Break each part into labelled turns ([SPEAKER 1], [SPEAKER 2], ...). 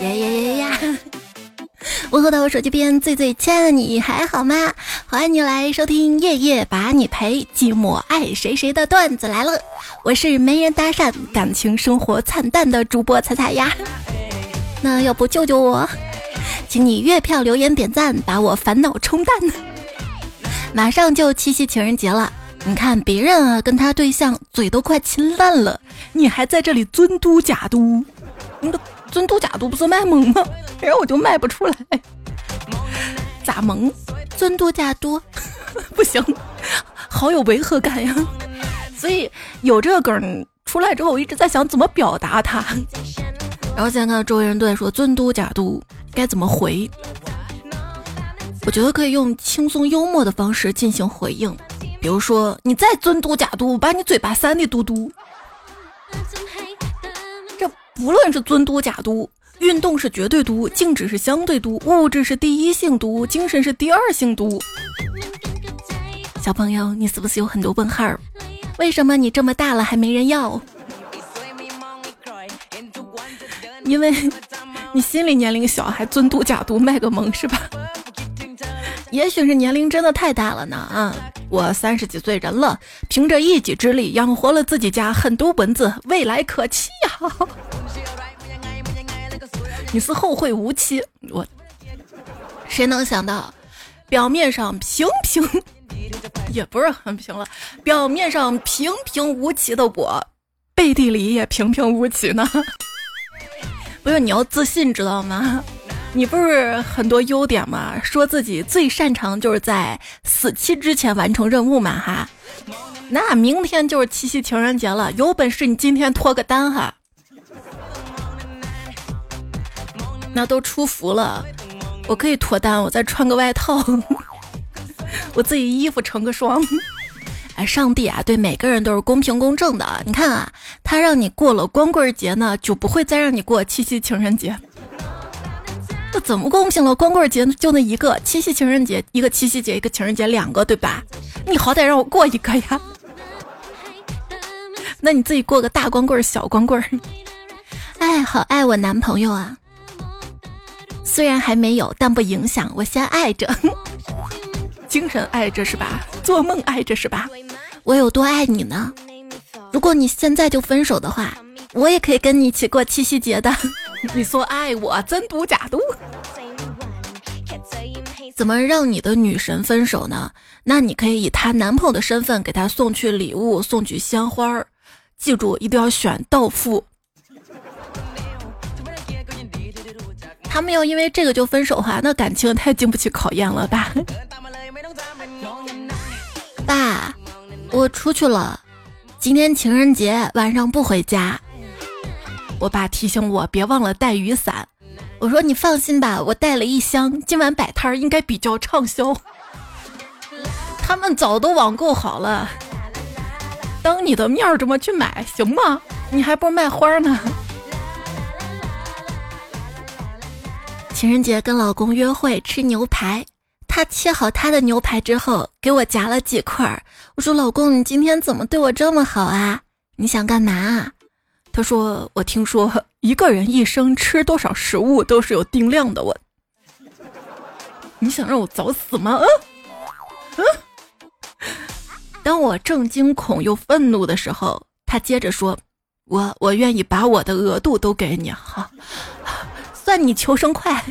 [SPEAKER 1] 呀呀呀呀！问候到我手机边最最亲爱的你还好吗？欢迎你来收听夜夜把你陪，寂寞爱谁谁的段子来了。我是没人搭讪，感情生活惨淡的主播彩彩呀。那要不救救我？请你月票留言点赞，把我烦恼冲淡。马上就七夕情人节了，你看别人啊跟他对象嘴都快亲烂了，你还在这里尊嘟假嘟，你都尊嘟假嘟不是卖萌吗？然后我就卖不出来，咋萌？尊嘟假嘟 不行，好有违和感呀。所以有这个梗出来之后，我一直在想怎么表达它。然后现在看到周围人都在说尊嘟假嘟该怎么回。我觉得可以用轻松幽默的方式进行回应，比如说你再尊嘟假嘟，我把你嘴巴扇的嘟嘟。无论是尊嘟假嘟，运动是绝对嘟，静止是相对嘟，物质是第一性嘟，精神是第二性嘟。小朋友，你是不是有很多问号？为什么你这么大了还没人要？因为你心理年龄小，还尊嘟假嘟卖个萌是吧？也许是年龄真的太大了呢啊！我三十几岁人了，凭着一己之力养活了自己家很多蚊子，未来可期呀！你是后会无期，我谁能想到，表面上平平，也不是很平了，表面上平平无奇的我，背地里也平平无奇呢？不是你要自信知道吗？你不是很多优点吗？说自己最擅长就是在死期之前完成任务嘛哈。那明天就是七夕情人节了，有本事你今天脱个单哈。那都出伏了，我可以脱单，我再穿个外套，我自己衣服成个双。哎，上帝啊，对每个人都是公平公正的。你看啊，他让你过了光棍节呢，就不会再让你过七夕情人节。这怎么公平了？光棍节就那一个，七夕情人节一个，七夕节一个，情人节两个，对吧？你好歹让我过一个呀！那你自己过个大光棍、小光棍。哎，好爱我男朋友啊！虽然还没有，但不影响，我先爱着，精神爱着是吧？做梦爱着是吧？我有多爱你呢？如果你现在就分手的话，我也可以跟你一起过七夕节的。你说爱我真不假度？怎么让你的女神分手呢？那你可以以她男朋友的身份给她送去礼物，送去鲜花儿。记住，一定要选到付。他们要因为这个就分手的话，那感情太经不起考验了吧？爸，我出去了，今天情人节晚上不回家。我爸提醒我别忘了带雨伞，我说你放心吧，我带了一箱，今晚摆摊儿应该比较畅销。他们早都网购好了，当你的面儿这么去买行吗？你还不如卖花呢。情人节跟老公约会吃牛排，他切好他的牛排之后给我夹了几块儿。我说老公，你今天怎么对我这么好啊？你想干嘛？他说：“我听说 一个人一生吃多少食物都是有定量的。我，你想让我早死吗？”嗯嗯。当我正惊恐又愤怒的时候，他接着说：“我我愿意把我的额度都给你，哈，算你求生快。”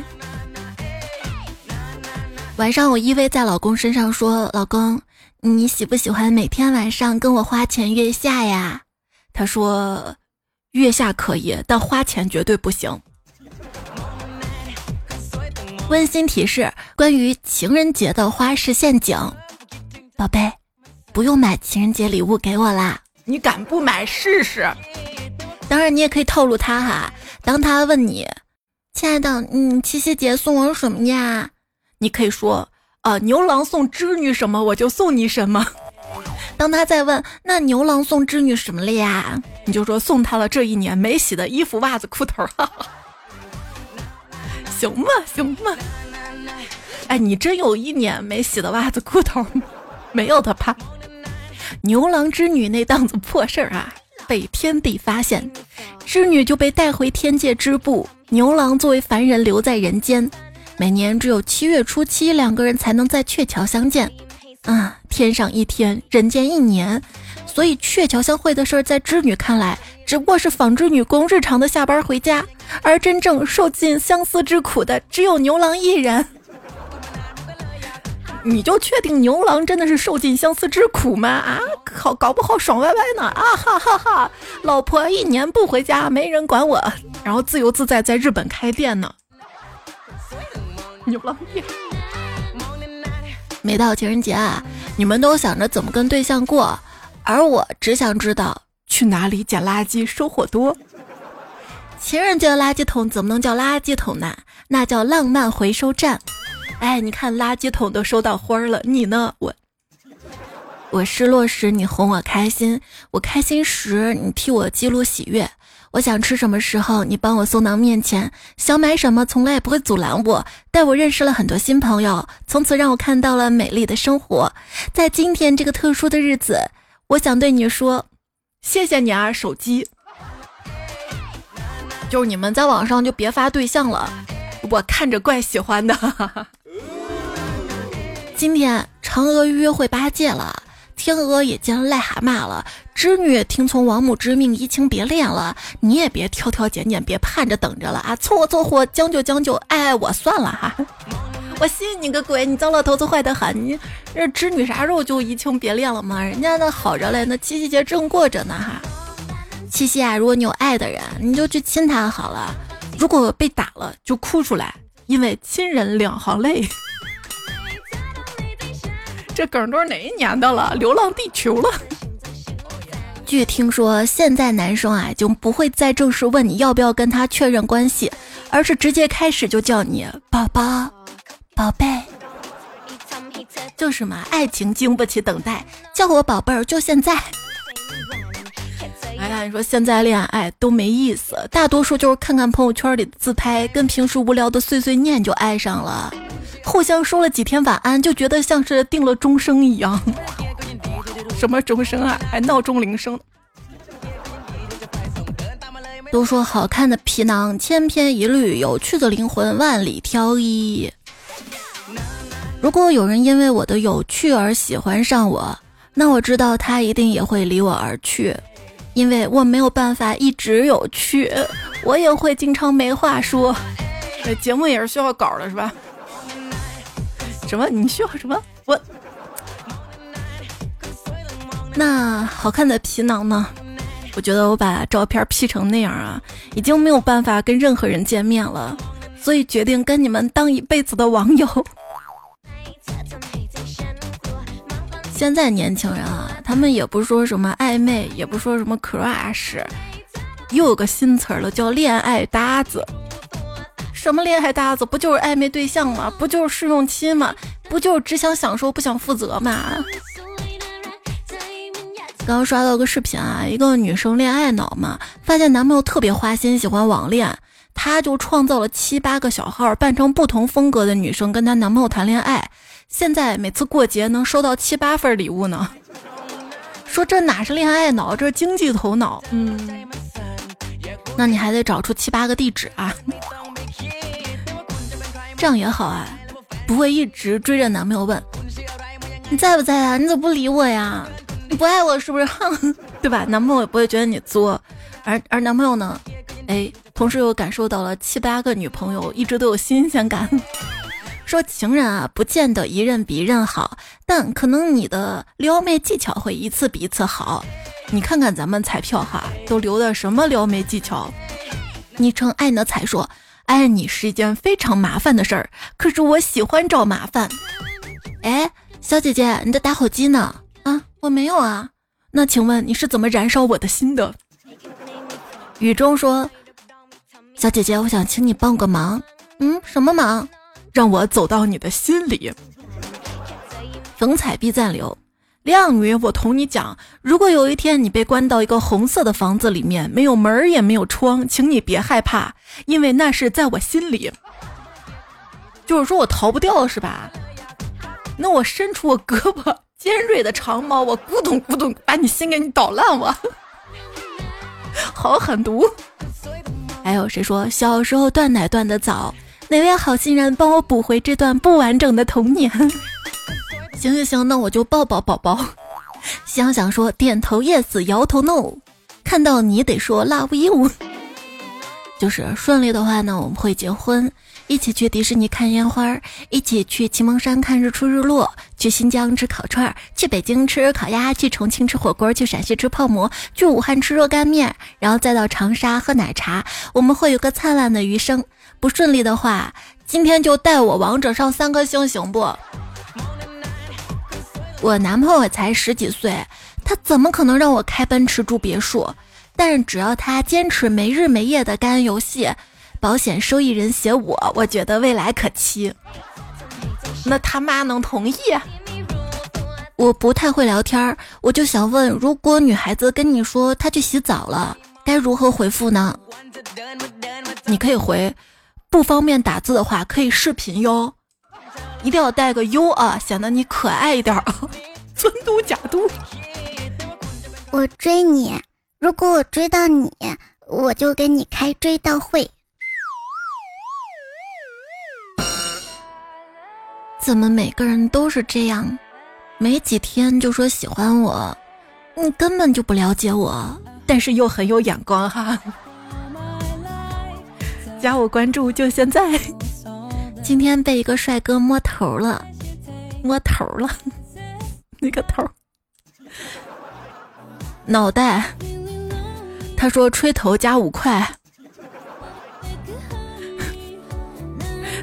[SPEAKER 1] 晚上我依偎在老公身上说：“老公，你喜不喜欢每天晚上跟我花前月下呀？”他说。月下可以，但花钱绝对不行。温馨提示：关于情人节的花式陷阱，宝贝，不用买情人节礼物给我啦。你敢不买试试？当然，你也可以套路他哈。当他问你：“亲爱的，嗯七夕节送我什么呀？”你可以说：“呃，牛郎送织女什么，我就送你什么。”当他再问那牛郎送织女什么了呀？你就说送他了这一年没洗的衣服、袜子、裤头哈哈，行吗？行吗？哎，你真有一年没洗的袜子、裤头吗？没有的怕？牛郎织女那档子破事儿啊，被天帝发现，织女就被带回天界织布，牛郎作为凡人留在人间。每年只有七月初七，两个人才能在鹊桥相见。啊，天上一天，人间一年，所以鹊桥相会的事儿，在织女看来，只不过是纺织女工日常的下班回家，而真正受尽相思之苦的，只有牛郎一人。你就确定牛郎真的是受尽相思之苦吗？啊，好搞不好爽歪歪呢！啊哈哈哈，老婆一年不回家，没人管我，然后自由自在在日本开店呢。牛郎店。每到情人节啊，你们都想着怎么跟对象过，而我只想知道去哪里捡垃圾收获多。情人节的垃圾桶怎么能叫垃圾桶呢？那叫浪漫回收站。哎，你看垃圾桶都收到花儿了，你呢？我我失落时你哄我开心，我开心时你替我记录喜悦。我想吃什么时候你帮我送到面前，想买什么从来也不会阻拦我，带我认识了很多新朋友，从此让我看到了美丽的生活。在今天这个特殊的日子，我想对你说，谢谢你啊，手机。就是你们在网上就别发对象了，我看着怪喜欢的。今天嫦娥约会八戒了，天鹅也见癞蛤蟆了，织女也听从王母之命移情别恋了。你也别挑挑拣拣，别盼着等着了啊！凑合凑合，将就将就，爱爱我算了哈。我信你个鬼！你糟老头子坏得很！你这织女啥时候就移情别恋了吗？人家那好着嘞，那七夕节正过着呢哈。七夕啊，如果你有爱的人，你就去亲他好了；如果被打了，就哭出来，因为亲人两行泪。这梗都是哪一年的了？流浪地球了。据听说，现在男生啊就不会再正式问你要不要跟他确认关系，而是直接开始就叫你宝宝、宝贝。就是嘛，爱情经不起等待，叫我宝贝儿就现在。哎呀，你说现在恋爱都没意思，大多数就是看看朋友圈里的自拍，跟平时无聊的碎碎念就爱上了。互相说了几天晚安，就觉得像是定了终生一样。什么终生啊？还闹钟铃声？都说好看的皮囊千篇一律，有趣的灵魂万里挑一。如果有人因为我的有趣而喜欢上我，那我知道他一定也会离我而去，因为我没有办法一直有趣，我也会经常没话说。这节目也是需要稿的，是吧？什么？你需要什么？我那好看的皮囊呢？我觉得我把照片 P 成那样啊，已经没有办法跟任何人见面了，所以决定跟你们当一辈子的网友。现在年轻人啊，他们也不说什么暧昧，也不说什么 crush，又有个新词儿了，叫恋爱搭子。什么恋爱搭子？不就是暧昧对象吗？不就是试用期吗？不就是只想享受不想负责吗？刚刚刷到个视频啊，一个女生恋爱脑嘛，发现男朋友特别花心，喜欢网恋，她就创造了七八个小号，扮成不同风格的女生跟她男朋友谈恋爱。现在每次过节能收到七八份礼物呢。说这哪是恋爱脑，这是经济头脑。嗯，那你还得找出七八个地址啊。这样也好啊，不会一直追着男朋友问你在不在啊？你怎么不理我呀？你不爱我是不是？对吧？男朋友也不会觉得你作，而而男朋友呢，哎，同时又感受到了七八个女朋友一直都有新鲜感。说情人啊，不见得一任比一任好，但可能你的撩妹技巧会一次比一次好。你看看咱们彩票哈，都留的什么撩妹技巧？昵称爱呢彩说。爱你是一件非常麻烦的事儿，可是我喜欢找麻烦。哎，小姐姐，你的打火机呢？啊，我没有啊。那请问你是怎么燃烧我的心的？雨中说：“小姐姐，我想请你帮个忙。嗯，什么忙？让我走到你的心里。逢彩必赞留。”靓女，我同你讲，如果有一天你被关到一个红色的房子里面，没有门也没有窗，请你别害怕，因为那是在我心里。就是说我逃不掉是吧？那我伸出我胳膊尖锐的长矛，我咕咚咕咚把你心给你捣烂我。好狠毒。还有谁说小时候断奶断的早？哪位好心人帮我补回这段不完整的童年？行行行，那我就抱抱宝宝。想想说点头 yes，摇头 no。看到你得说 love you。就是顺利的话呢，我们会结婚，一起去迪士尼看烟花，一起去祁蒙山看日出日落，去新疆吃烤串，去北京吃烤鸭，去重庆吃火锅，去陕西吃泡馍，去武汉吃热干面，然后再到长沙喝奶茶。我们会有个灿烂的余生。不顺利的话，今天就带我王者上三颗星行不？我男朋友才十几岁，他怎么可能让我开奔驰住别墅？但是只要他坚持没日没夜的干游戏，保险受益人写我，我觉得未来可期。那他妈能同意？我不太会聊天儿，我就想问，如果女孩子跟你说她去洗澡了，该如何回复呢？你可以回，不方便打字的话可以视频哟，一定要带个 U 啊，显得你可爱一点啊。尊嘟假嘟，
[SPEAKER 2] 我追你。如果我追到你，我就给你开追悼会。
[SPEAKER 1] 怎么每个人都是这样？没几天就说喜欢我，你根本就不了解我，但是又很有眼光哈。加我关注就现在。今天被一个帅哥摸头了，摸头了，那个头，脑袋。他说：“吹头加五块，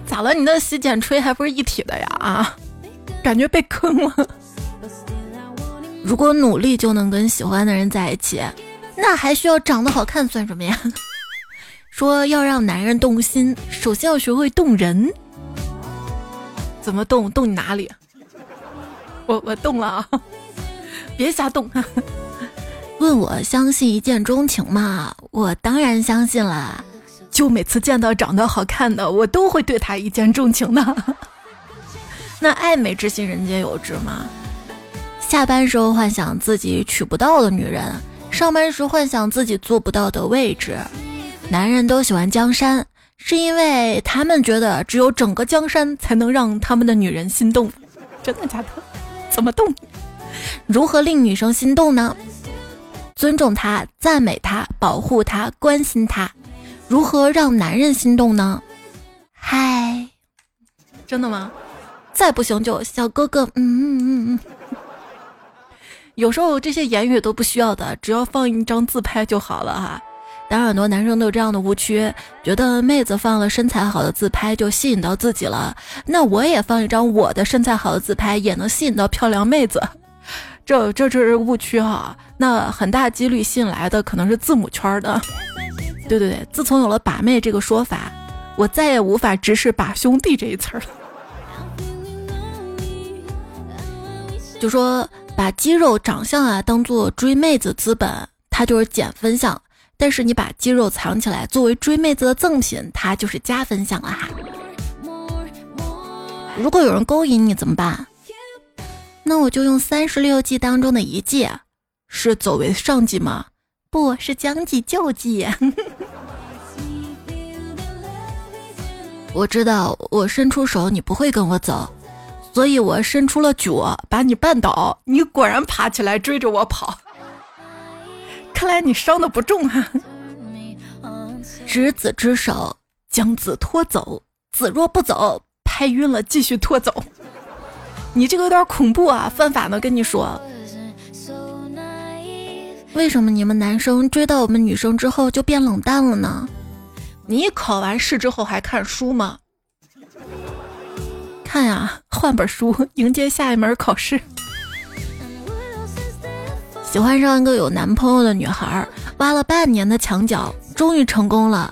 [SPEAKER 1] 咋了？你那洗剪吹还不是一体的呀？啊，感觉被坑了。如果努力就能跟喜欢的人在一起，那还需要长得好看算什么呀？说要让男人动心，首先要学会动人。怎么动？动你哪里？我我动了啊！别瞎动。”问我相信一见钟情吗？我当然相信了。就每次见到长得好看的，我都会对他一见钟情的。那爱美之心，人皆有之吗？下班时候幻想自己娶不到的女人，上班时幻想自己坐不到的位置。男人都喜欢江山，是因为他们觉得只有整个江山才能让他们的女人心动。真的假的？怎么动？如何令女生心动呢？尊重她，赞美她，保护她，关心她，如何让男人心动呢？嗨，真的吗？再不行就小哥哥，嗯嗯嗯嗯。有时候这些言语都不需要的，只要放一张自拍就好了哈。当然，很多男生都有这样的误区，觉得妹子放了身材好的自拍就吸引到自己了，那我也放一张我的身材好的自拍，也能吸引到漂亮妹子。这这这是误区哈，那很大几率吸引来的可能是字母圈的。对对对，自从有了“把妹”这个说法，我再也无法直视“把兄弟”这一词了。就说把肌肉长相啊当做追妹子资本，它就是减分项；但是你把肌肉藏起来作为追妹子的赠品，它就是加分项了哈。如果有人勾引你怎么办？那我就用三十六计当中的一计，是走为上计吗？不是将计就计。我知道我伸出手你不会跟我走，所以我伸出了脚把你绊倒，你果然爬起来追着我跑。看来你伤的不重啊。执子之手，将子拖走，子若不走，拍晕了继续拖走。你这个有点恐怖啊！犯法呢，跟你说。为什么你们男生追到我们女生之后就变冷淡了呢？你考完试之后还看书吗？看呀，换本书迎接下一门考试。喜欢上一个有男朋友的女孩，挖了半年的墙角，终于成功了，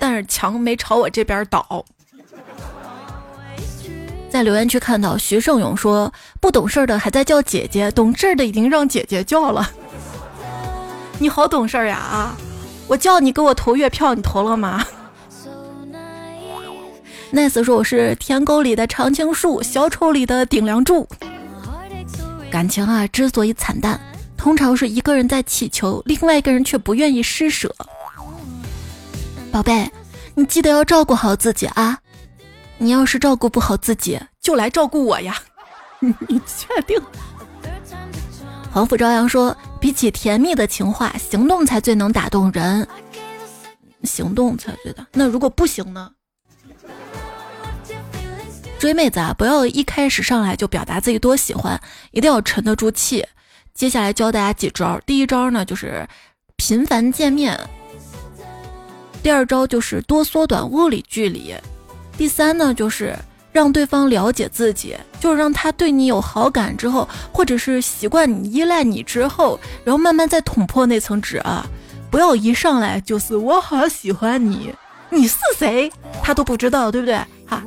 [SPEAKER 1] 但是墙没朝我这边倒。在留言区看到徐胜勇说：“不懂事的还在叫姐姐，懂事的已经让姐姐叫了。你好懂事呀啊！我叫你给我投月票，你投了吗？”nice 说：“我是天沟里的常青树，小丑里的顶梁柱。感情啊，之所以惨淡，通常是一个人在祈求，另外一个人却不愿意施舍。宝贝，你记得要照顾好自己啊！你要是照顾不好自己，就来照顾我呀！你确定？黄甫朝阳说：“比起甜蜜的情话，行动才最能打动人。行动才对的。那如果不行呢？追妹子啊，不要一开始上来就表达自己多喜欢，一定要沉得住气。接下来教大家几招。第一招呢，就是频繁见面；第二招就是多缩短物理距离；第三呢，就是。”让对方了解自己，就是让他对你有好感之后，或者是习惯你、依赖你之后，然后慢慢再捅破那层纸啊！不要一上来就是我好喜欢你，你是谁？他都不知道，对不对？哈。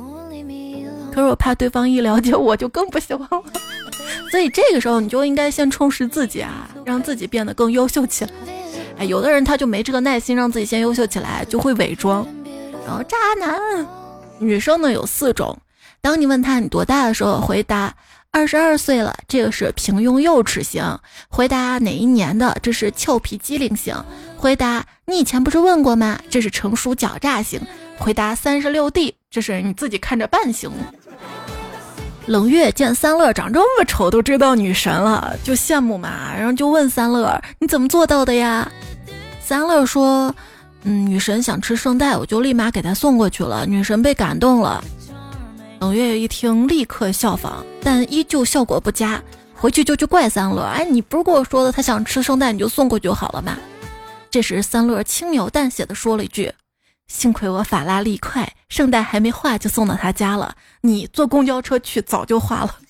[SPEAKER 1] 可是我怕对方一了解我就更不喜欢了，所以这个时候你就应该先充实自己啊，让自己变得更优秀起来。哎，有的人他就没这个耐心让自己先优秀起来，就会伪装。然后渣男，女生呢有四种。当你问他你多大的时候，回答二十二岁了，这个是平庸幼稚型；回答哪一年的，这是俏皮机灵型；回答你以前不是问过吗？这是成熟狡诈型；回答三十六 D，这是你自己看着办型。冷月见三乐长这么丑都追到女神了，就羡慕嘛，然后就问三乐你怎么做到的呀？三乐说，嗯，女神想吃圣代，我就立马给她送过去了，女神被感动了。冷月一听，立刻效仿，但依旧效果不佳。回去就去怪三乐：“哎，你不是跟我说的，他想吃圣代，你就送过去就好了嘛。”这时，三乐轻描淡写的说了一句：“幸亏我法拉利快，圣诞还没化就送到他家了。你坐公交车去，早就化了。”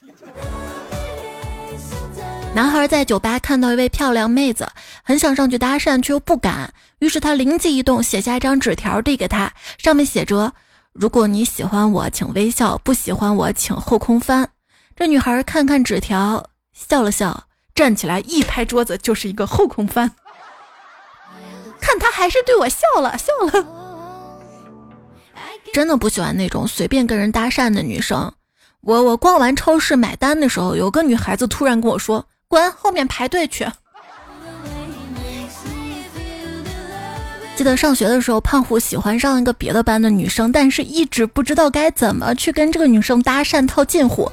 [SPEAKER 1] 男孩在酒吧看到一位漂亮妹子，很想上去搭讪，却又不敢。于是他灵机一动，写下一张纸条递给她，上面写着。如果你喜欢我，请微笑；不喜欢我，请后空翻。这女孩看看纸条，笑了笑，站起来一拍桌子，就是一个后空翻。看他还是对我笑了笑了。真的不喜欢那种随便跟人搭讪的女生。我我逛完超市买单的时候，有个女孩子突然跟我说：“滚，后面排队去。”记得上学的时候，胖虎喜欢上一个别的班的女生，但是一直不知道该怎么去跟这个女生搭讪套近乎。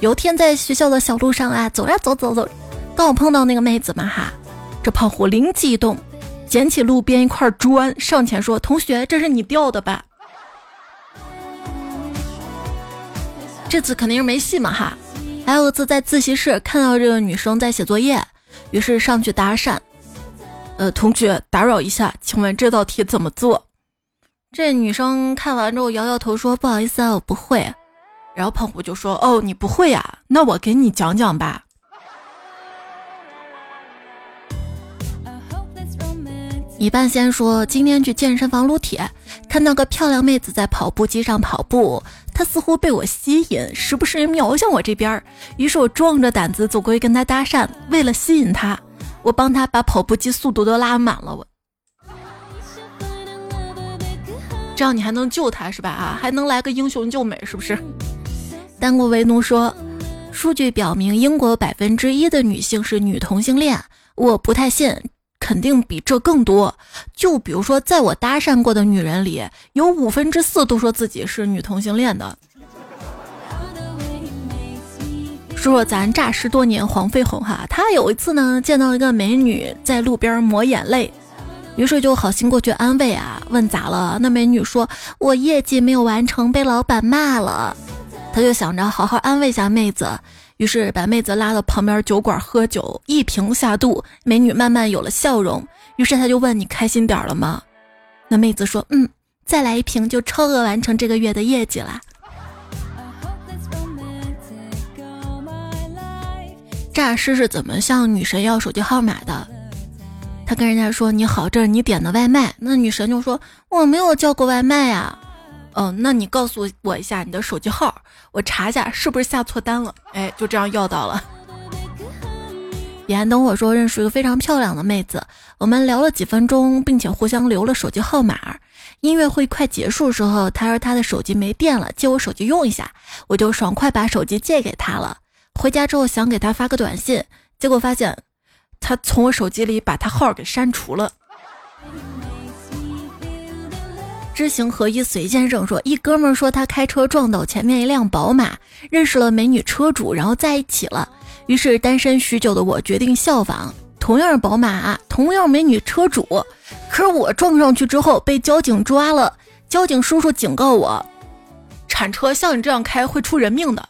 [SPEAKER 1] 有天在学校的小路上啊，走呀走走走，刚好碰到那个妹子嘛哈，这胖虎灵机一动，捡起路边一块砖，上前说：“同学，这是你掉的吧？”这次肯定是没戏嘛哈。还有一次在自习室看到这个女生在写作业，于是上去搭讪。呃，同学，打扰一下，请问这道题怎么做？这女生看完之后摇摇头说：“不好意思啊，我不会。”然后胖虎就说：“哦，你不会呀？那我给你讲讲吧。”一半仙说：“今天去健身房撸铁，看到个漂亮妹子在跑步机上跑步，他似乎被我吸引，时不时瞄向我这边儿。于是我壮着胆子走过去跟他搭讪，为了吸引他。”我帮他把跑步机速度都拉满了，我这样你还能救他是吧？啊，还能来个英雄救美是不是？丹国为奴说，数据表明英国百分之一的女性是女同性恋，我不太信，肯定比这更多。就比如说，在我搭讪过的女人里，有五分之四都说自己是女同性恋的。说说咱诈尸多年黄飞鸿哈，他有一次呢见到一个美女在路边抹眼泪，于是就好心过去安慰啊，问咋了？那美女说：“我业绩没有完成，被老板骂了。”他就想着好好安慰一下妹子，于是把妹子拉到旁边酒馆喝酒，一瓶下肚，美女慢慢有了笑容。于是他就问：“你开心点了吗？”那妹子说：“嗯，再来一瓶就超额完成这个月的业绩了。”诈尸是怎么向女神要手机号码的？他跟人家说：“你好，这是你点的外卖。”那女神就说：“我没有叫过外卖呀。”哦，那你告诉我一下你的手机号，我查一下是不是下错单了。哎，就这样要到了。彼岸灯火说认识一个非常漂亮的妹子，我们聊了几分钟，并且互相留了手机号码。音乐会快结束的时候，他说他的手机没电了，借我手机用一下，我就爽快把手机借给他了。回家之后想给他发个短信，结果发现他从我手机里把他号给删除了。知行合一随先生说，一哥们说他开车撞到前面一辆宝马，认识了美女车主，然后在一起了。于是单身许久的我决定效仿，同样宝马，同样美女车主，可是我撞上去之后被交警抓了。交警叔叔警告我，铲车像你这样开会出人命的。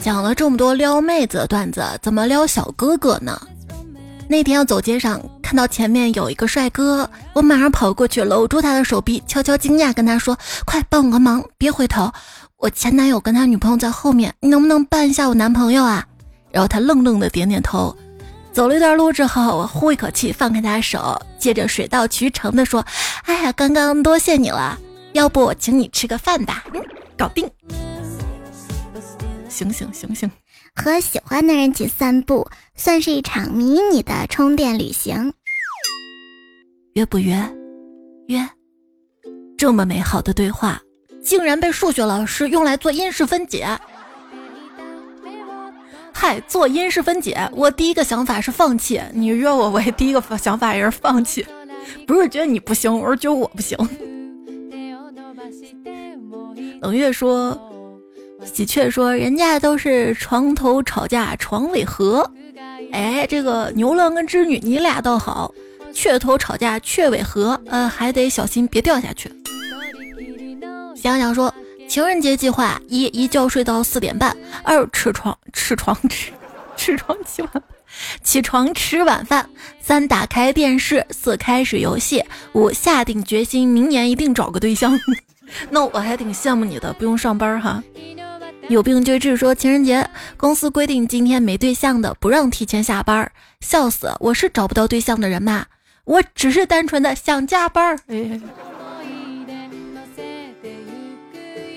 [SPEAKER 1] 讲了这么多撩妹子的段子，怎么撩小哥哥呢？那天要走街上，看到前面有一个帅哥，我马上跑过去搂住他的手臂，悄悄惊讶跟他说：“快帮我个忙，别回头，我前男友跟他女朋友在后面，你能不能扮一下我男朋友啊？”然后他愣愣的点点头。走了一段路之后，我呼一口气放开他的手，接着水到渠成的说：“哎呀，刚刚多谢你了，要不我请你吃个饭吧？”搞定。醒醒醒醒！
[SPEAKER 2] 和喜欢的人一起散步，算是一场迷你的充电旅行。
[SPEAKER 1] 约不约？约。这么美好的对话，竟然被数学老师用来做因式分解。嗨，做因式分解，我第一个想法是放弃。你约我，我也第一个想法也是放弃。不是觉得你不行，我是觉得我不行。冷月说。喜鹊说：“人家都是床头吵架床尾和，哎，这个牛郎跟织女你俩倒好，雀头吵架雀尾和，呃，还得小心别掉下去。”想想说：“情人节计划：一一觉睡到四点半；二吃床吃床吃吃床起晚起床吃晚饭；三打开电视；四开始游戏；五下定决心明年一定找个对象。那我还挺羡慕你的，不用上班哈。”有病就治。说情人节公司规定今天没对象的不让提前下班，笑死！我是找不到对象的人嘛，我只是单纯的想加班。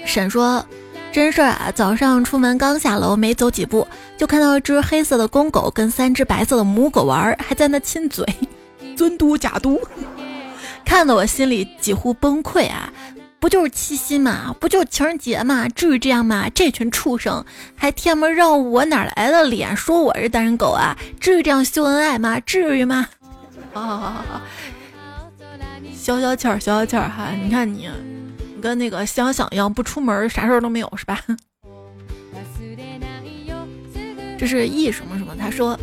[SPEAKER 1] 沈说真事儿啊，早上出门刚下楼没走几步，就看到一只黑色的公狗跟三只白色的母狗玩，还在那亲嘴，尊嘟假嘟，看得我心里几乎崩溃啊！不就是七夕嘛，不就是情人节嘛，至于这样吗？这群畜生还贴门让我哪来的脸说我是单身狗啊？至于这样秀恩爱吗？至于吗？好好好好好，消消气儿，消消气儿哈！你看你，你跟那个香香一样，不出门啥事儿都没有是吧？这是 E 什么什么？他说，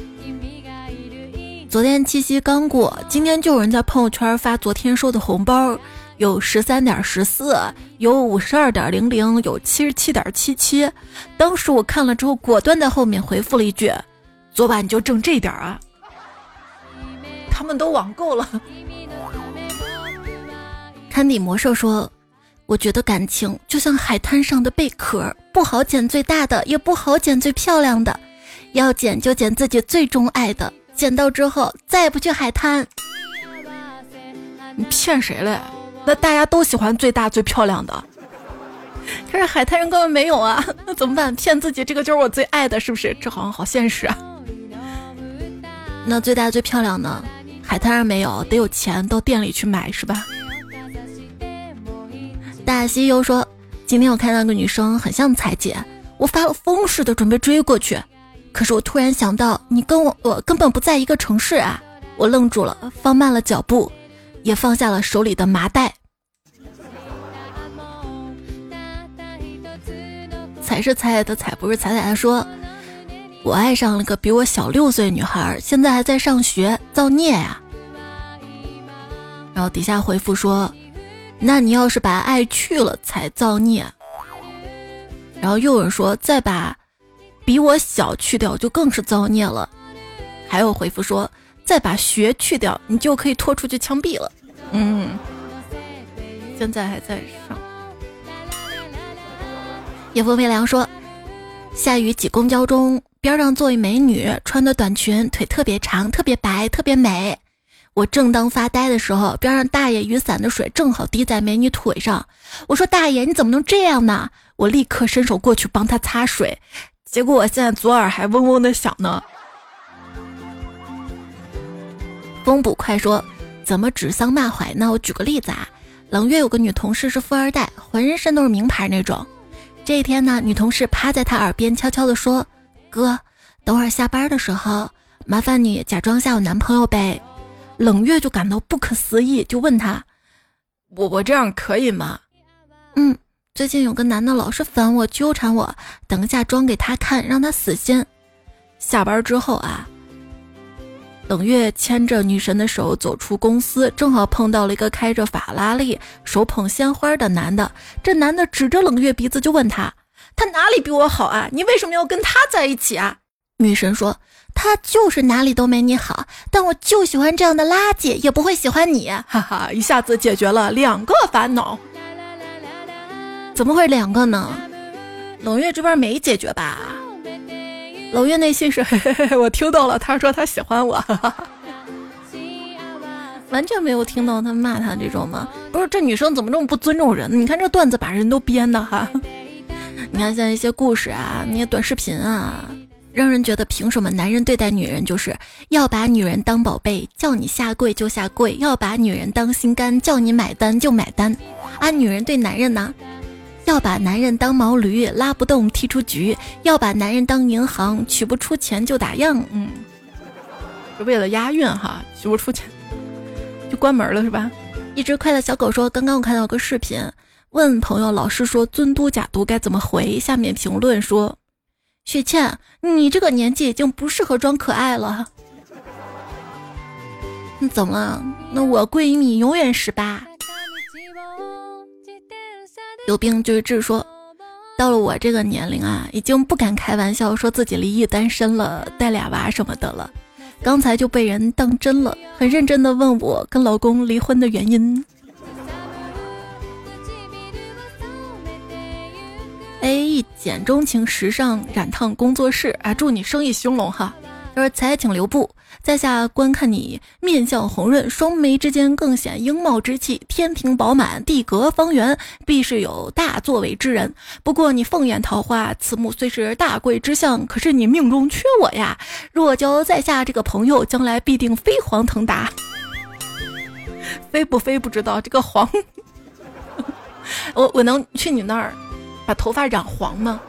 [SPEAKER 1] 昨天七夕刚过，今天就有人在朋友圈发昨天收的红包。有十三点十四，有五十二点零零，有七十七点七七。当时我看了之后，果断在后面回复了一句：“昨晚你就挣这点啊？”他们都网购了。堪底魔兽说：“我觉得感情就像海滩上的贝壳，不好捡最大的，也不好捡最漂亮的，要捡就捡自己最钟爱的。捡到之后再也不去海滩。”你骗谁嘞？那大家都喜欢最大最漂亮的，可是海滩上根本没有啊！那怎么办？骗自己，这个就是我最爱的，是不是？这好像好现实啊！那最大最漂亮的海滩上没有，得有钱到店里去买，是吧？大西游说：“今天我看到个女生很像彩姐，我发了疯似的准备追过去，可是我突然想到你跟我我根本不在一个城市啊！我愣住了，放慢了脚步。”也放下了手里的麻袋。彩是彩的彩，不是彩彩。的说：“我爱上了个比我小六岁女孩，现在还在上学，造孽呀。”然后底下回复说：“那你要是把爱去了才造孽。”然后又有人说：“再把比我小去掉，就更是造孽了。”还有回复说。再把学去掉，你就可以拖出去枪毙了。嗯，现在还在上。叶风飞凉说：“下雨挤公交中，边上坐一美女，穿的短裙，腿特别长，特别白，特别美。我正当发呆的时候，边上大爷雨伞的水正好滴在美女腿上。我说：大爷，你怎么能这样呢？我立刻伸手过去帮她擦水，结果我现在左耳还嗡嗡的响呢。”风捕快说：“怎么指桑骂槐呢？我举个例子啊，冷月有个女同事是富二代，浑身都是名牌那种。这一天呢，女同事趴在他耳边悄悄地说：‘哥，等会儿下班的时候，麻烦你假装下我男朋友呗。冷月就感到不可思议，就问他：“我我这样可以吗？”嗯，最近有个男的老是烦我、纠缠我，等一下装给他看，让他死心。下班之后啊，冷月牵着女神的手走出公司，正好碰到了一个开着法拉利、手捧鲜花的男的。这男的指着冷月鼻子就问他：“他哪里比我好啊？你为什么要跟他在一起啊？”女神说。他就是哪里都没你好，但我就喜欢这样的垃圾，也不会喜欢你，哈哈！一下子解决了两个烦恼，怎么会两个呢？冷月这边没解决吧？老岳内心是，嘿嘿嘿，我听到了，他说他喜欢我，完全没有听到他骂他这种吗？不是，这女生怎么这么不尊重人？你看这段子把人都编的哈，你看像一些故事啊，那些短视频啊。让人觉得凭什么男人对待女人就是要把女人当宝贝，叫你下跪就下跪，要把女人当心肝，叫你买单就买单。啊女人对男人呢，要把男人当毛驴，拉不动踢出局，要把男人当银行，取不出钱就打烊。嗯，是为了押韵哈，取不出钱就关门了是吧？一只快乐小狗说：“刚刚我看到个视频，问朋友老师说尊嘟假嘟该怎么回？下面评论说。”雪倩，你这个年纪已经不适合装可爱了。你怎么了？那我闺蜜永远十八。有病就治。说，到了我这个年龄啊，已经不敢开玩笑说自己离异单身了，带俩娃什么的了。刚才就被人当真了，很认真的问我跟老公离婚的原因。A 一见钟情时尚染烫工作室啊，祝你生意兴隆哈！他说：“才请留步，在下观看你面相红润，双眉之间更显英茂之气，天庭饱满，地阁方圆，必是有大作为之人。不过你凤眼桃花，此木虽是大贵之相，可是你命中缺我呀！若交在下这个朋友，将来必定飞黄腾达。飞不飞不知道，这个黄，我我能去你那儿。”把头发染黄吗？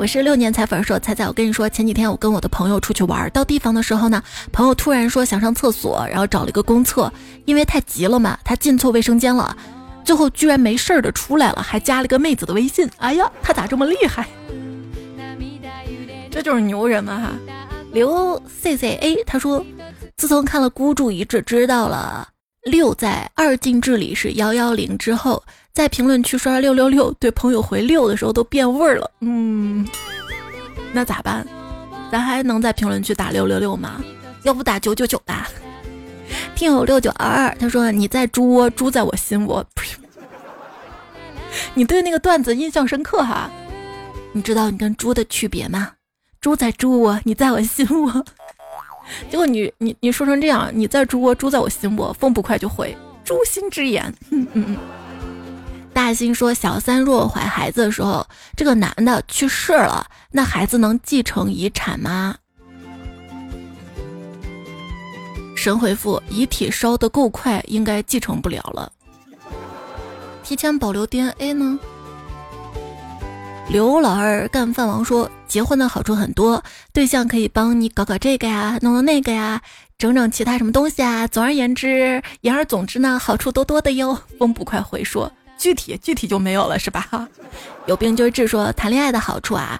[SPEAKER 1] 我是六年彩粉，说彩彩，我跟你说，前几天我跟我的朋友出去玩，到地方的时候呢，朋友突然说想上厕所，然后找了一个公厕，因为太急了嘛，他进错卫生间了，最后居然没事儿的出来了，还加了个妹子的微信。哎呀，他咋这么厉害？这就是牛人嘛哈！刘 C C A 他说，自从看了孤注一掷，知道了六在二进制里是幺幺零之后。在评论区刷六六六，对朋友回六的时候都变味儿了。嗯，那咋办？咱还能在评论区打六六六吗？要不打九九九吧？听友六九二二他说：“你在猪窝，猪在我心窝。” 你对那个段子印象深刻哈？你知道你跟猪的区别吗？猪在猪窝，你在我心窝。结果你你你说成这样，你在猪窝，猪在我心窝，风不快就回诛心之言。嗯嗯嗯。大兴说：“小三若怀孩子的时候，这个男的去世了，那孩子能继承遗产吗？”神回复：“遗体烧得够快，应该继承不了了。提前保留 DNA 呢？”刘老二干饭王说：“结婚的好处很多，对象可以帮你搞搞这个呀，弄弄那个呀，整整其他什么东西啊。总而言之，言而总之呢，好处多多的哟。”风不快回说。具体具体就没有了，是吧？有病就是治。说谈恋爱的好处啊？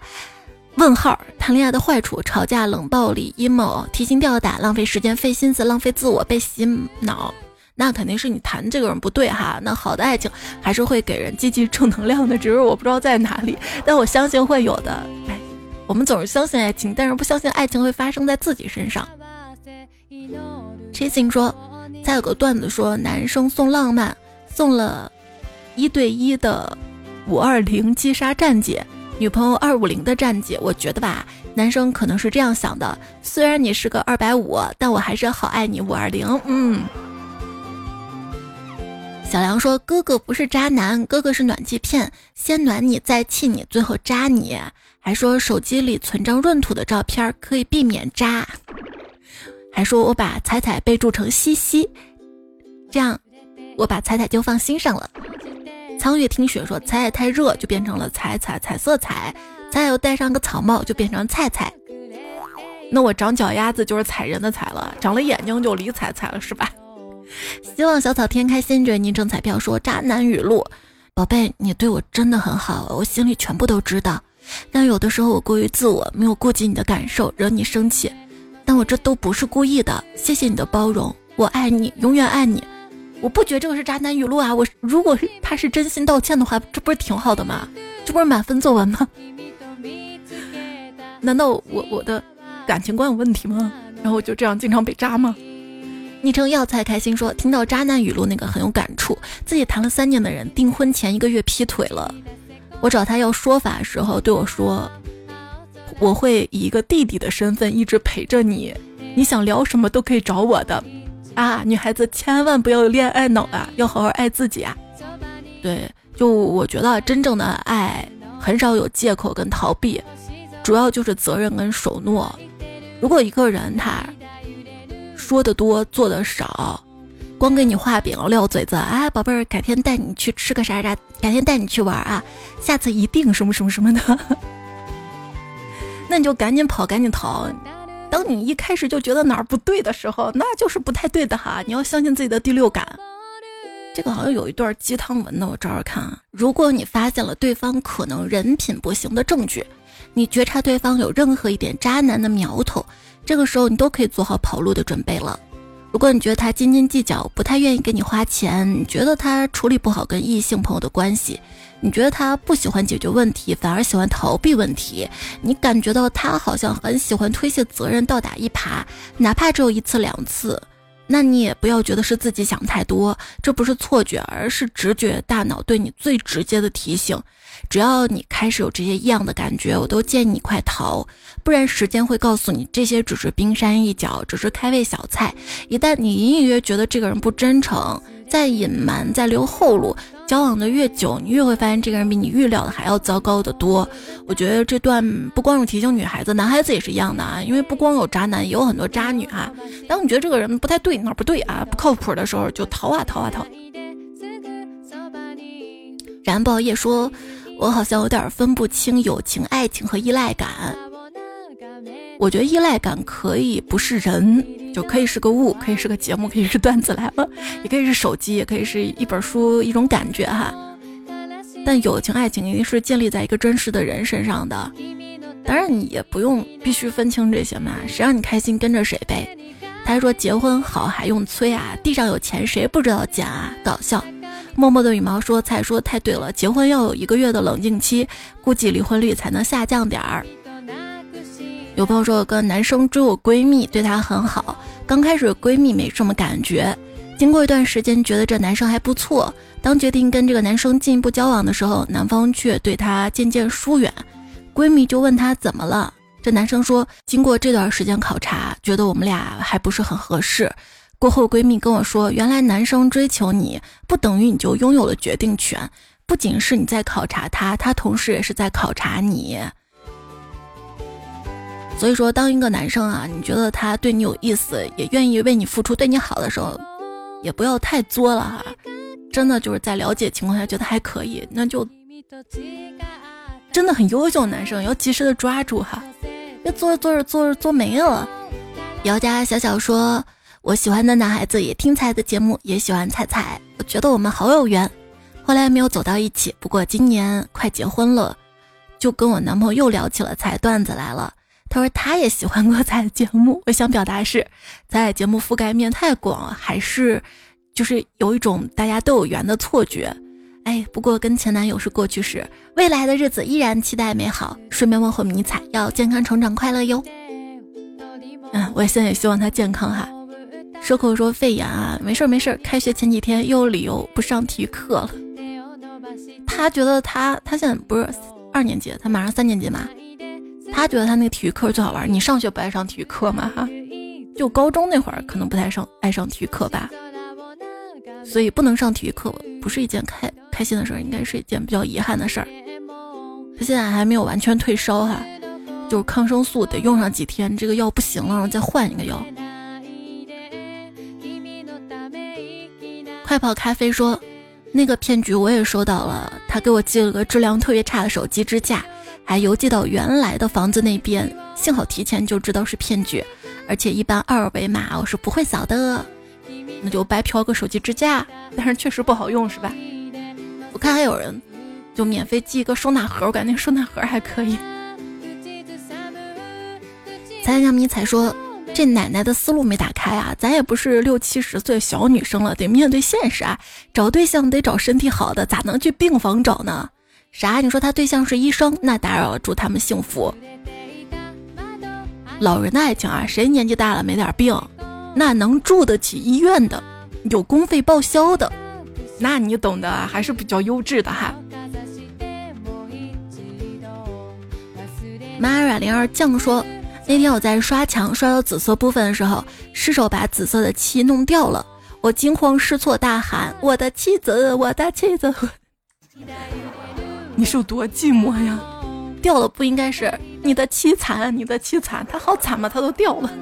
[SPEAKER 1] 问号。谈恋爱的坏处：吵架、冷暴力、阴谋、提心吊胆、浪费时间、费心思、浪费自我、被洗脑。那肯定是你谈这个人不对哈。那好的爱情还是会给人积极正能量的，只是我不知道在哪里，但我相信会有的。哎，我们总是相信爱情，但是不相信爱情会发生在自己身上。Chasing 说，再有个段子说，男生送浪漫，送了。一对一的五二零击杀战姐，女朋友二五零的战姐，我觉得吧，男生可能是这样想的：虽然你是个二百五，但我还是好爱你五二零。嗯。小梁说：“哥哥不是渣男，哥哥是暖气片，先暖你再气你，最后渣你。”还说手机里存张闰土的照片可以避免渣。还说我把彩彩备注成西西，这样我把彩彩就放心上了。苍月听雪说：“彩彩太热，就变成了彩彩彩色彩。再又戴上个草帽就变成菜菜。那我长脚丫子就是踩人的踩了，长了眼睛就李踩踩了，是吧？希望小草天开心着，昵称彩票说渣男语录：宝贝，你对我真的很好，我心里全部都知道。但有的时候我过于自我，没有顾及你的感受，惹你生气。但我这都不是故意的，谢谢你的包容，我爱你，永远爱你。我不觉得这个是渣男语录啊，我如果他是真心道歉的话，这不是挺好的吗？这不是满分作文吗？难道我我的感情观有问题吗？然后我就这样经常被渣吗？昵称药材开心说，听到渣男语录那个很有感触，自己谈了三年的人订婚前一个月劈腿了。我找他要说法时候，对我说：“我会以一个弟弟的身份一直陪着你，你想聊什么都可以找我的。”啊，女孩子千万不要有恋爱脑啊，要好好爱自己啊。对，就我觉得真正的爱很少有借口跟逃避，主要就是责任跟守诺。如果一个人他说的多做的少。光给你画饼撂嘴子，哎，宝贝儿，改天带你去吃个啥啥，改天带你去玩啊，下次一定什么什么什么的，那你就赶紧跑，赶紧逃。当你一开始就觉得哪儿不对的时候，那就是不太对的哈。你要相信自己的第六感。这个好像有一段鸡汤文呢，我找找看啊。如果你发现了对方可能人品不行的证据，你觉察对方有任何一点渣男的苗头，这个时候你都可以做好跑路的准备了。如果你觉得他斤斤计较，不太愿意给你花钱，你觉得他处理不好跟异性朋友的关系，你觉得他不喜欢解决问题，反而喜欢逃避问题，你感觉到他好像很喜欢推卸责任、倒打一耙，哪怕只有一次两次，那你也不要觉得是自己想太多，这不是错觉，而是直觉，大脑对你最直接的提醒。只要你开始有这些异样的感觉，我都建议你快逃，不然时间会告诉你，这些只是冰山一角，只是开胃小菜。一旦你隐隐约觉。得这个人不真诚，在隐瞒，在留后路，交往的越久，你越会发现这个人比你预料的还要糟糕的多。我觉得这段不光是提醒女孩子，男孩子也是一样的啊，因为不光有渣男，也有很多渣女啊。当你觉得这个人不太对，哪不对啊，不靠谱的时候，就逃啊逃啊逃。燃爆夜说。我好像有点分不清友情、爱情和依赖感。我觉得依赖感可以不是人，就可以是个物，可以是个节目，可以是段子来了，也可以是手机，也可以是一本书，一种感觉哈。但友情、爱情一定是建立在一个真实的人身上的。当然，你也不用必须分清这些嘛，谁让你开心跟着谁呗。他还说结婚好还用催啊？地上有钱谁不知道捡啊？搞笑。默默的羽毛说：“菜说太对了，结婚要有一个月的冷静期，估计离婚率才能下降点儿。”有朋友说，有个男生追我闺蜜，对她很好。刚开始闺蜜没什么感觉，经过一段时间，觉得这男生还不错。当决定跟这个男生进一步交往的时候，男方却对她渐渐疏远。闺蜜就问他怎么了，这男生说：“经过这段时间考察，觉得我们俩还不是很合适。”过后，闺蜜跟我说：“原来男生追求你，不等于你就拥有了决定权。不仅是你在考察他，他同时也是在考察你。所以说，当一个男生啊，你觉得他对你有意思，也愿意为你付出，对你好的时候，也不要太作了哈。真的就是在了解情况下觉得还可以，那就真的很优秀。男生要及时的抓住哈，别做着做着做着做没了。”姚家小小说。我喜欢的男孩子也听彩的节目，也喜欢彩彩。我觉得我们好有缘，后来没有走到一起。不过今年快结婚了，就跟我男朋友又聊起了彩段子来了。他说他也喜欢过彩节目。我想表达是，彩节目覆盖面太广，还是就是有一种大家都有缘的错觉。哎，不过跟前男友是过去式，未来的日子依然期待美好。顺便问候迷彩，要健康成长快乐哟。嗯，我现在也希望他健康哈。蛇口说肺炎啊，没事儿没事儿。开学前几天又有理由不上体育课了。他觉得他他现在不是二年级，他马上三年级嘛。他觉得他那个体育课最好玩。你上学不爱上体育课吗？哈，就高中那会儿可能不太上爱上体育课吧。所以不能上体育课不是一件开开心的事儿，应该是一件比较遗憾的事儿。他现在还没有完全退烧哈，就是抗生素得用上几天，这个药不行了，然后再换一个药。快跑咖啡说，那个骗局我也收到了，他给我寄了个质量特别差的手机支架，还邮寄到原来的房子那边。幸好提前就知道是骗局，而且一般二维码我是不会扫的，那就白嫖个手机支架。但是确实不好用，是吧？我看还有人就免费寄一个收纳盒，我感觉收纳盒还可以。才让迷彩说。这奶奶的思路没打开啊！咱也不是六七十岁小女生了，得面对现实啊！找对象得找身体好的，咋能去病房找呢？啥？你说他对象是医生，那打扰了，祝他们幸福。老人的爱情啊，谁年纪大了没点病，那能住得起医院的，有公费报销的，那你懂的，还是比较优质的哈。Mara 零二酱说。那天我在刷墙刷到紫色部分的时候，失手把紫色的漆弄掉了，我惊慌失措大喊：“我的妻子，我的妻子！” 你是有多寂寞呀？掉了不应该是你的凄惨，你的凄惨，他好惨吗？他都掉了。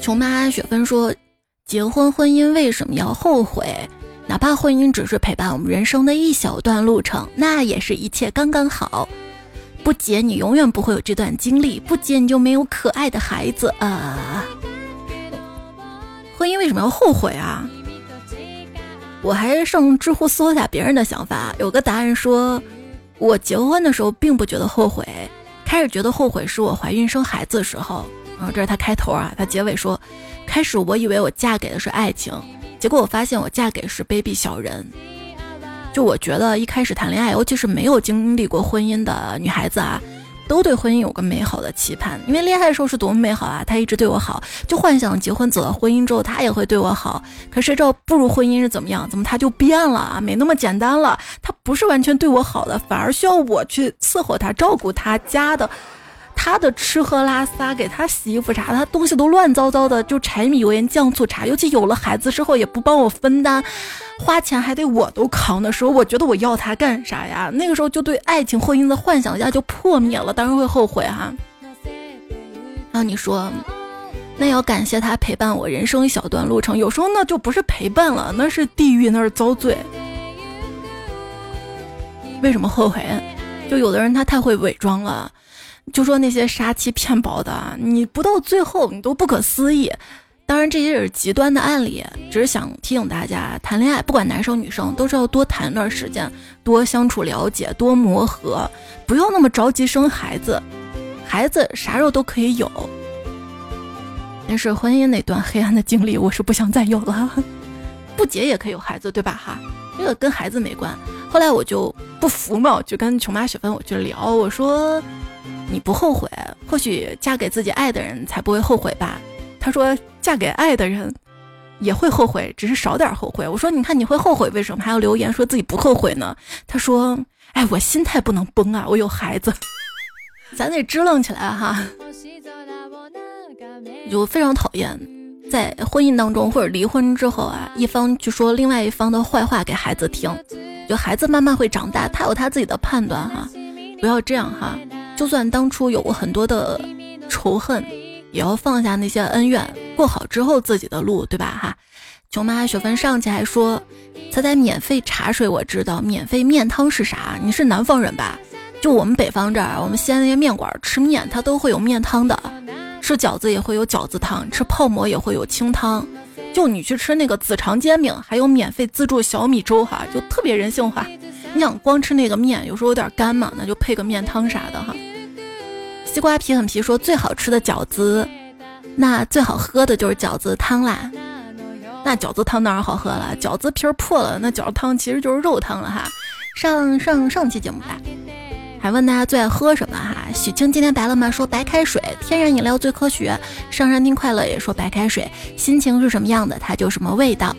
[SPEAKER 1] 琼妈雪芬说：“结婚婚姻为什么要后悔？哪怕婚姻只是陪伴我们人生的一小段路程，那也是一切刚刚好。”不结，你永远不会有这段经历；不结，你就没有可爱的孩子啊！婚姻为什么要后悔啊？我还是上知乎搜一下别人的想法，有个答案说：我结婚的时候并不觉得后悔，开始觉得后悔是我怀孕生孩子的时候。啊，这是他开头啊，他结尾说：开始我以为我嫁给的是爱情，结果我发现我嫁给是卑鄙小人。就我觉得一开始谈恋爱，尤其是没有经历过婚姻的女孩子啊，都对婚姻有个美好的期盼，因为恋爱的时候是多么美好啊！他一直对我好，就幻想结婚走到婚姻之后，他也会对我好。可谁知道步入婚姻是怎么样？怎么他就变了啊？没那么简单了，他不是完全对我好的，反而需要我去伺候他、照顾他家的。他的吃喝拉撒，给他洗衣服啥，他东西都乱糟糟的，就柴米油盐酱醋茶。尤其有了孩子之后，也不帮我分担，花钱还得我都扛的时候，我觉得我要他干啥呀？那个时候就对爱情婚姻的幻想一下就破灭了，当然会后悔哈。然后你说，那要感谢他陪伴我人生一小段路程，有时候那就不是陪伴了，那是地狱，那是遭罪。为什么后悔？就有的人他太会伪装了。就说那些杀妻骗保的，你不到最后你都不可思议。当然这些是极端的案例，只是想提醒大家，谈恋爱不管男生女生都是要多谈一段时间，多相处了解，多磨合，不要那么着急生孩子。孩子啥时候都可以有，但是婚姻那段黑暗的经历，我是不想再有了。不结也可以有孩子，对吧？哈，这个跟孩子没关。后来我就不服嘛，就跟琼妈雪芬我去聊，我说。你不后悔，或许嫁给自己爱的人才不会后悔吧？他说嫁给爱的人也会后悔，只是少点后悔。我说你看你会后悔，为什么还要留言说自己不后悔呢？他说，哎，我心态不能崩啊，我有孩子，咱得支棱起来哈。就非常讨厌在婚姻当中或者离婚之后啊，一方去说另外一方的坏话给孩子听，就孩子慢慢会长大，他有他自己的判断哈，不要这样哈。就算当初有过很多的仇恨，也要放下那些恩怨，过好之后自己的路，对吧？哈，琼妈雪芬上期还说，猜猜免费茶水我知道，免费面汤是啥？你是南方人吧？就我们北方这儿，我们西安那些面馆吃面，它都会有面汤的，吃饺子也会有饺子汤，吃泡馍也会有清汤。就你去吃那个紫肠煎饼，还有免费自助小米粥，哈，就特别人性化。你想光吃那个面，有时候有点干嘛，那就配个面汤啥的，哈。西瓜皮很皮说最好吃的饺子，那最好喝的就是饺子汤啦。那饺子汤当然好喝了，饺子皮儿破了，那饺子汤其实就是肉汤了哈。上上上期节目吧，还问大家最爱喝什么哈？许清今天白了吗？说白开水，天然饮料最科学。上山听快乐也说白开水，心情是什么样的，它就什么味道。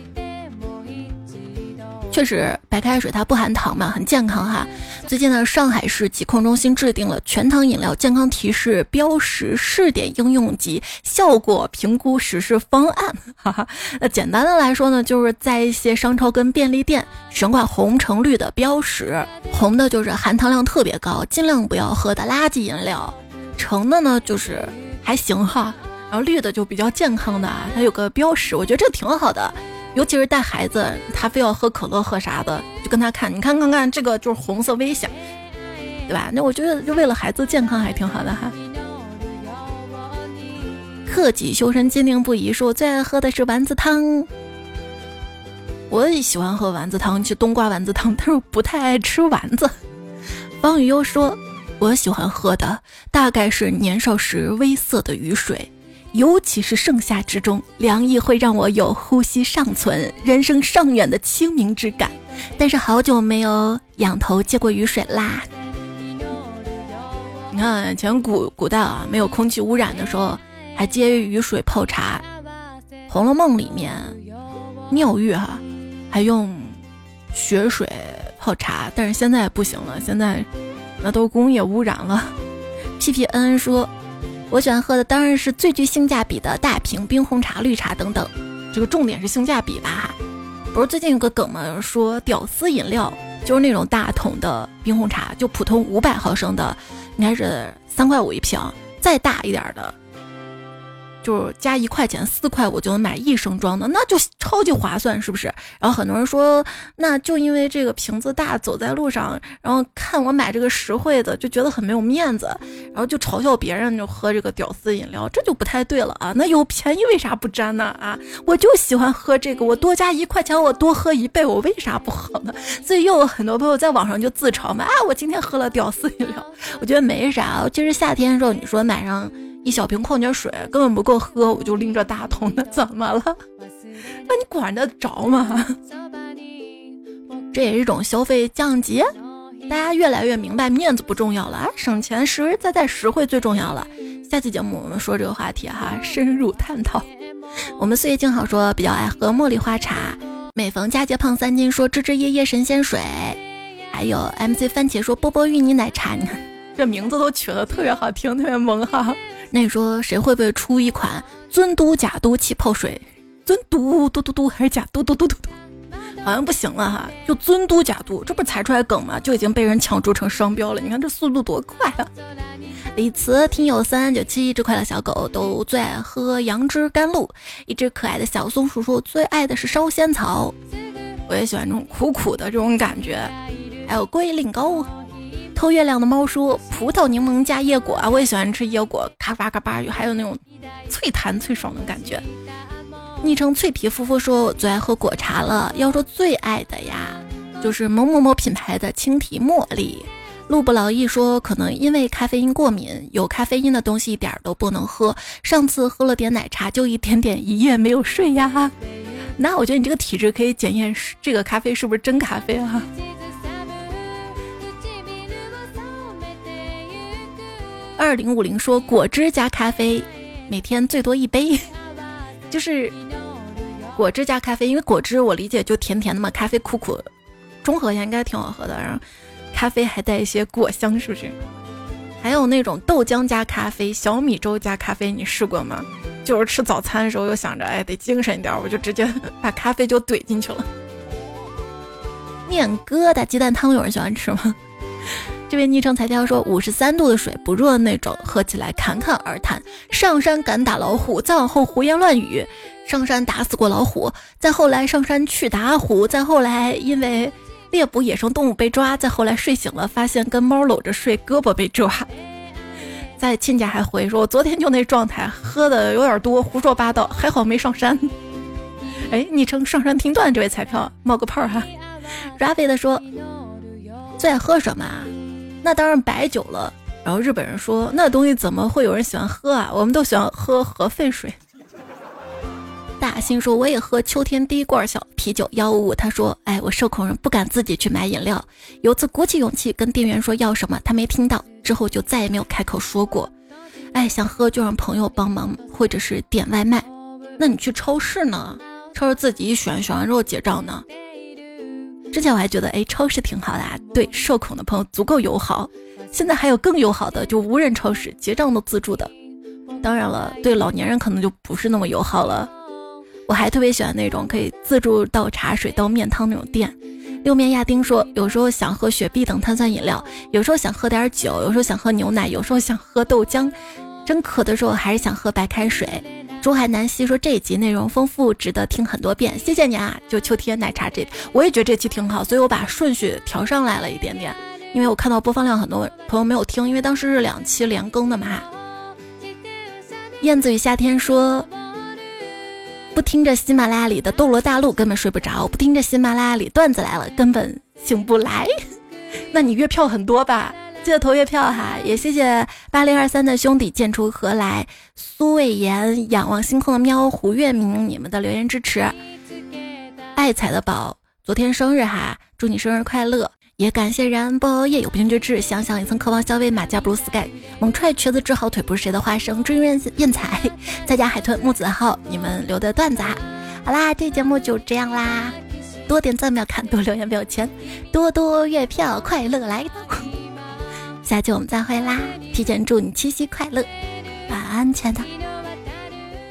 [SPEAKER 1] 确实，白开水它不含糖嘛，很健康哈。最近呢，上海市疾控中心制定了全糖饮料健康提示标识试点应用及效果评估实施方案。哈哈，那简单的来说呢，就是在一些商超跟便利店悬挂红橙绿的标识，红的就是含糖量特别高，尽量不要喝的垃圾饮料；橙的呢就是还行哈，然后绿的就比较健康的啊，它有个标识，我觉得这挺好的。尤其是带孩子，他非要喝可乐喝啥的，就跟他看，你看看看，这个就是红色危险。对吧？那我觉得就为了孩子健康还挺好的哈。克己修身，坚定不移。说我最爱喝的是丸子汤，我也喜欢喝丸子汤，就冬瓜丸子汤，但是不太爱吃丸子。方雨优说，我喜欢喝的大概是年少时微涩的雨水，尤其是盛夏之中，凉意会让我有呼吸尚存、人生尚远的清明之感。但是好久没有仰头接过雨水啦。你看，前古古代啊，没有空气污染的时候。还接雨水泡茶，《红楼梦》里面，妙玉哈还用雪水泡茶，但是现在不行了，现在那都工业污染了。P P N 说，我喜欢喝的当然是最具性价比的大瓶冰红茶、绿茶等等，这个重点是性价比吧哈。不是最近有个梗吗？说屌丝饮料就是那种大桶的冰红茶，就普通五百毫升的，应该是三块五一瓶，再大一点的。就是加一块钱四块，我就能买一升装的，那就超级划算，是不是？然后很多人说，那就因为这个瓶子大，走在路上，然后看我买这个实惠的，就觉得很没有面子，然后就嘲笑别人就喝这个屌丝饮料，这就不太对了啊！那有便宜为啥不沾呢？啊，我就喜欢喝这个，我多加一块钱，我多喝一杯，我为啥不喝呢？所以又有很多朋友在网上就自嘲嘛，啊，我今天喝了屌丝饮料，我觉得没啥。其实夏天的时候，你说买上。一小瓶矿泉水根本不够喝，我就拎着大桶的，怎么了？那你管得着吗？这也是一种消费降级，大家越来越明白面子不重要了，省钱实实在在实惠最重要了。下期节目我们说这个话题哈，深入探讨。我们岁月静好说比较爱喝茉莉花茶，每逢佳节胖三斤说芝芝叶叶神仙水，还有 MC 番茄说波波芋泥奶茶，你看这名字都取得特别好听，特别萌哈。那你说谁会不会出一款尊嘟假嘟气泡水？尊嘟嘟嘟嘟还是假嘟嘟嘟嘟嘟？好像不行了哈，就尊嘟假嘟，这不才出来梗吗？就已经被人抢注成商标了。你看这速度多快啊！李慈听友三九七，一只快乐小狗都最爱喝杨枝甘露，一只可爱的小松鼠鼠最爱的是烧仙草。我也喜欢这种苦苦的这种感觉，还有龟苓膏。偷月亮的猫说：“葡萄柠檬加椰果啊，我也喜欢吃椰果，咔吧咔吧，还有那种脆弹脆爽的感觉。”昵称脆皮夫妇说：“我最爱喝果茶了。要说最爱的呀，就是某某某品牌的青提茉莉。”路不劳逸说：“可能因为咖啡因过敏，有咖啡因的东西一点都不能喝。上次喝了点奶茶，就一点点，一夜没有睡呀。那我觉得你这个体质可以检验这个咖啡是不是真咖啡啊。”二零五零说果汁加咖啡，每天最多一杯，就是果汁加咖啡，因为果汁我理解就甜甜的嘛，咖啡苦苦，中和一下应该挺好喝的。然后咖啡还带一些果香，是不是？还有那种豆浆加咖啡、小米粥加咖啡，你试过吗？就是吃早餐的时候又想着哎得精神一点，我就直接 把咖啡就怼进去了。面疙瘩鸡蛋汤有人喜欢吃吗？这位昵称彩票说：“五十三度的水不热那种，喝起来侃侃而谈。上山敢打老虎，再往后胡言乱语。上山打死过老虎，再后来上山去打虎，再后来因为猎捕野生动物被抓，再后来睡醒了发现跟猫搂着睡，胳膊被抓。在亲家还回说：我昨天就那状态，喝的有点多，胡说八道，还好没上山。哎，昵称上山听段这位彩票冒个泡哈。Ravi 的说：最爱喝什么？”那当然白酒了。然后日本人说：“那东西怎么会有人喜欢喝啊？我们都喜欢喝核废水。”大兴说：“我也喝秋天第一罐小啤酒幺五五。”他说：“哎，我社恐人不敢自己去买饮料。有次鼓起勇气跟店员说要什么，他没听到，之后就再也没有开口说过。哎，想喝就让朋友帮忙，或者是点外卖。那你去超市呢？超市自己选，选完之后结账呢？”之前我还觉得，哎，超市挺好的，啊，对社恐的朋友足够友好。现在还有更友好的，就无人超市结账都自助的。当然了，对老年人可能就不是那么友好了。我还特别喜欢那种可以自助倒茶水、倒面汤那种店。六面亚丁说，有时候想喝雪碧等碳酸饮料，有时候想喝点酒，有时候想喝牛奶，有时候想喝豆浆。真渴的时候，还是想喝白开水。珠海南希说这一集内容丰富，值得听很多遍，谢谢你啊！就秋天奶茶这，我也觉得这期挺好，所以我把顺序调上来了一点点。因为我看到播放量很多朋友没有听，因为当时是两期连更的嘛。燕子与夏天说，不听着喜马拉雅里的《斗罗大陆》根本睡不着，不听着喜马拉雅里段子来了根本醒不来。那你月票很多吧？记得投月票哈！也谢谢八零二三的兄弟剑出何来、苏魏言、仰望星空的喵、胡月明，你们的留言支持。爱彩的宝，昨天生日哈，祝你生日快乐！也感谢然波夜有不平之志，想想也曾渴望消费马甲 blue sky，猛踹瘸子治好腿不是谁的花生，追愿艳彩，再加海豚木子浩，你们留的段子哈。好啦，这节目就这样啦，多点赞不要看，多留言不要钱，多多月票快乐来。下期我们再会啦！提前祝你七夕快乐，晚安，亲爱的。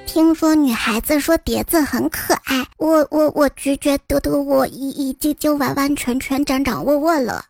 [SPEAKER 2] 听说女孩子说碟子很可爱，我我我觉觉得我已已经就完完全全掌掌握握了。